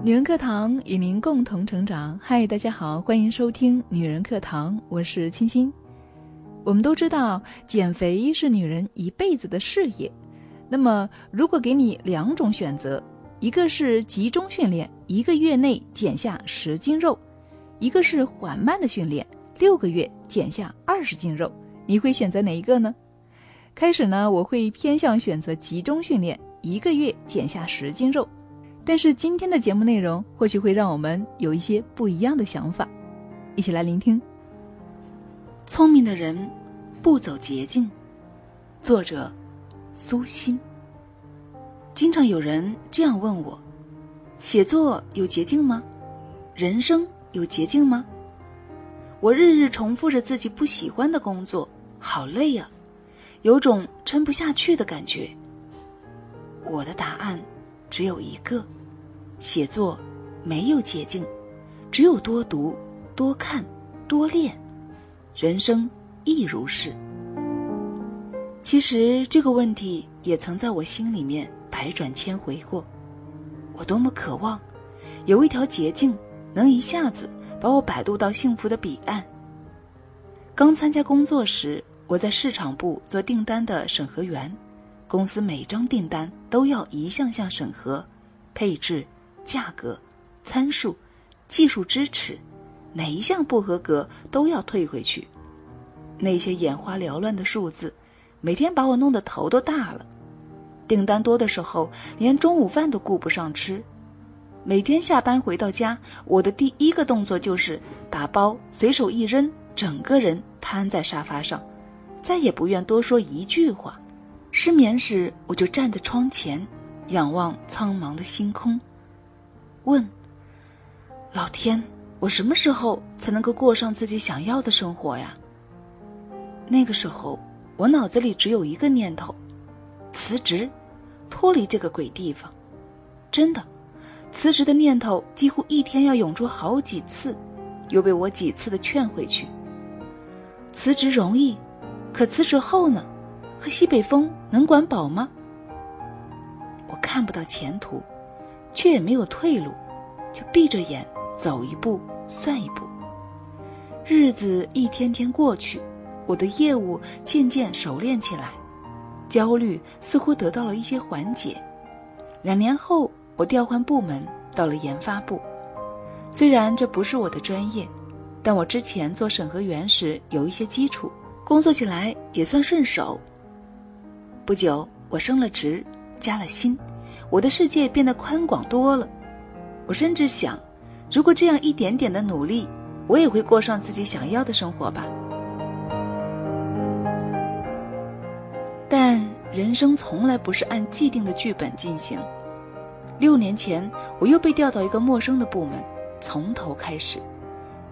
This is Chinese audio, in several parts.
女人课堂与您共同成长。嗨，大家好，欢迎收听女人课堂，我是青青。我们都知道，减肥是女人一辈子的事业。那么，如果给你两种选择，一个是集中训练，一个月内减下十斤肉；一个是缓慢的训练，六个月减下二十斤肉，你会选择哪一个呢？开始呢，我会偏向选择集中训练，一个月减下十斤肉。但是今天的节目内容或许会让我们有一些不一样的想法，一起来聆听。聪明的人不走捷径。作者：苏欣。经常有人这样问我：写作有捷径吗？人生有捷径吗？我日日重复着自己不喜欢的工作，好累呀，有种撑不下去的感觉。我的答案只有一个。写作没有捷径，只有多读、多看、多练。人生亦如是。其实这个问题也曾在我心里面百转千回过。我多么渴望有一条捷径，能一下子把我摆渡到幸福的彼岸。刚参加工作时，我在市场部做订单的审核员，公司每张订单都要一项项审核，配置。价格、参数、技术支持，哪一项不合格都要退回去。那些眼花缭乱的数字，每天把我弄得头都大了。订单多的时候，连中午饭都顾不上吃。每天下班回到家，我的第一个动作就是打包，随手一扔，整个人瘫在沙发上，再也不愿多说一句话。失眠时，我就站在窗前，仰望苍茫的星空。问：老天，我什么时候才能够过上自己想要的生活呀？那个时候，我脑子里只有一个念头：辞职，脱离这个鬼地方。真的，辞职的念头几乎一天要涌出好几次，又被我几次的劝回去。辞职容易，可辞职后呢？和西北风能管饱吗？我看不到前途。却也没有退路，就闭着眼走一步算一步。日子一天天过去，我的业务渐渐熟练起来，焦虑似乎得到了一些缓解。两年后，我调换部门到了研发部，虽然这不是我的专业，但我之前做审核员时有一些基础，工作起来也算顺手。不久，我升了职，加了薪。我的世界变得宽广多了，我甚至想，如果这样一点点的努力，我也会过上自己想要的生活吧。但人生从来不是按既定的剧本进行。六年前，我又被调到一个陌生的部门，从头开始。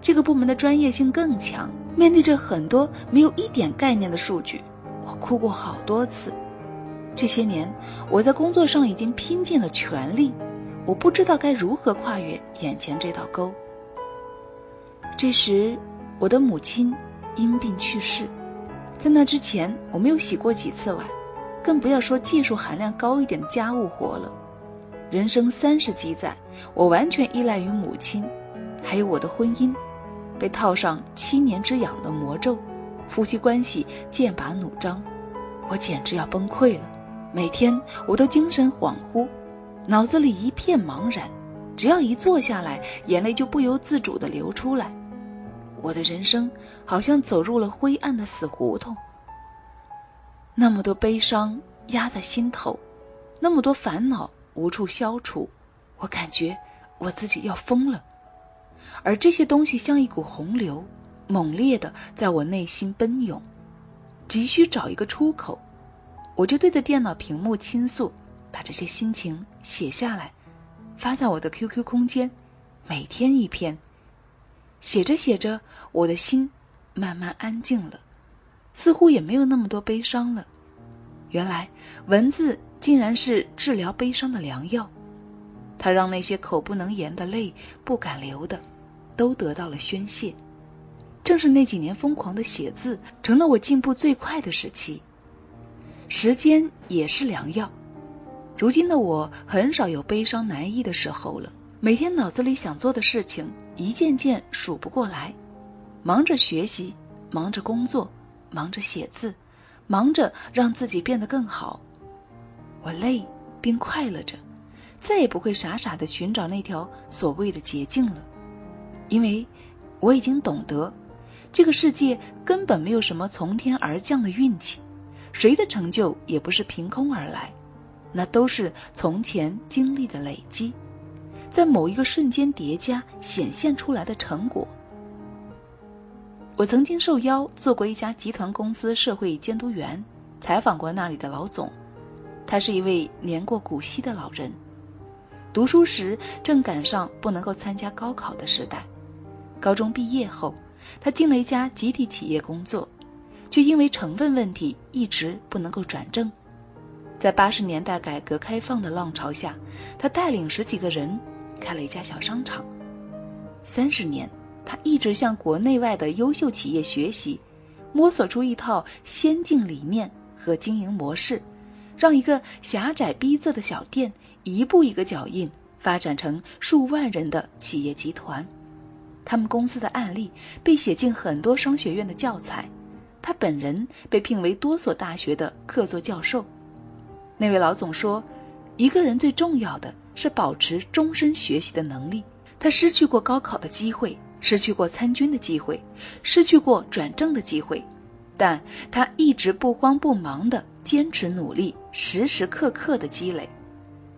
这个部门的专业性更强，面对着很多没有一点概念的数据，我哭过好多次。这些年，我在工作上已经拼尽了全力，我不知道该如何跨越眼前这道沟。这时，我的母亲因病去世，在那之前，我没有洗过几次碗，更不要说技术含量高一点的家务活了。人生三十几载，我完全依赖于母亲，还有我的婚姻，被套上七年之痒的魔咒，夫妻关系剑拔弩张，我简直要崩溃了。每天我都精神恍惚，脑子里一片茫然，只要一坐下来，眼泪就不由自主地流出来。我的人生好像走入了灰暗的死胡同。那么多悲伤压在心头，那么多烦恼无处消除，我感觉我自己要疯了。而这些东西像一股洪流，猛烈地在我内心奔涌，急需找一个出口。我就对着电脑屏幕倾诉，把这些心情写下来，发在我的 QQ 空间，每天一篇。写着写着，我的心慢慢安静了，似乎也没有那么多悲伤了。原来文字竟然是治疗悲伤的良药，它让那些口不能言的泪不敢流的，都得到了宣泄。正是那几年疯狂的写字，成了我进步最快的时期。时间也是良药，如今的我很少有悲伤难抑的时候了。每天脑子里想做的事情一件件数不过来，忙着学习，忙着工作，忙着写字，忙着让自己变得更好。我累并快乐着，再也不会傻傻的寻找那条所谓的捷径了，因为我已经懂得，这个世界根本没有什么从天而降的运气，谁的成就也不是凭空而来，那都是从前经历的累积，在某一个瞬间叠加显现出来的成果。我曾经受邀做过一家集团公司社会监督员，采访过那里的老总。他是一位年过古稀的老人，读书时正赶上不能够参加高考的时代。高中毕业后，他进了一家集体企业工作，却因为成分问题一直不能够转正。在八十年代改革开放的浪潮下，他带领十几个人开了一家小商场。三十年，他一直向国内外的优秀企业学习，摸索出一套先进理念和经营模式。让一个狭窄逼仄的小店一步一个脚印发展成数万人的企业集团，他们公司的案例被写进很多商学院的教材，他本人被聘为多所大学的客座教授。那位老总说：“一个人最重要的是保持终身学习的能力。”他失去过高考的机会，失去过参军的机会，失去过转正的机会，但他一直不慌不忙的。坚持努力，时时刻刻的积累，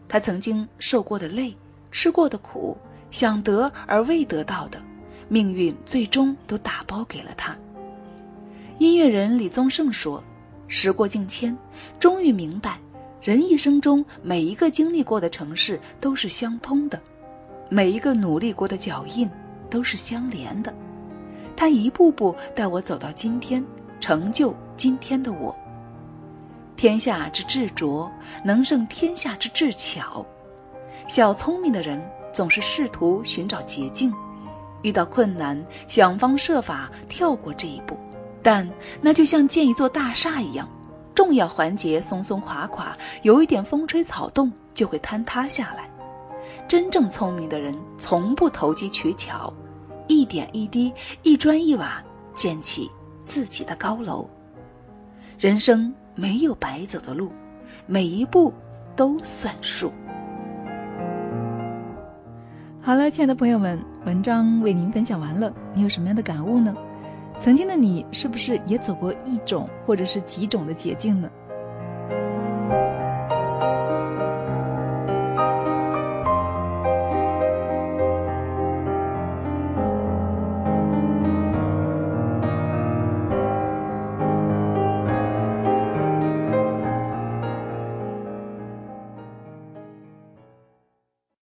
他曾经受过的累，吃过的苦，想得而未得到的，命运最终都打包给了他。音乐人李宗盛说：“时过境迁，终于明白，人一生中每一个经历过的城市都是相通的，每一个努力过的脚印都是相连的。他一步步带我走到今天，成就今天的我。”天下之至拙，能胜天下之至巧。小聪明的人总是试图寻找捷径，遇到困难想方设法跳过这一步，但那就像建一座大厦一样，重要环节松松垮垮，有一点风吹草动就会坍塌下来。真正聪明的人从不投机取巧，一点一滴，一砖一瓦建起自己的高楼。人生。没有白走的路，每一步都算数。好了，亲爱的朋友们，文章为您分享完了，你有什么样的感悟呢？曾经的你是不是也走过一种或者是几种的捷径呢？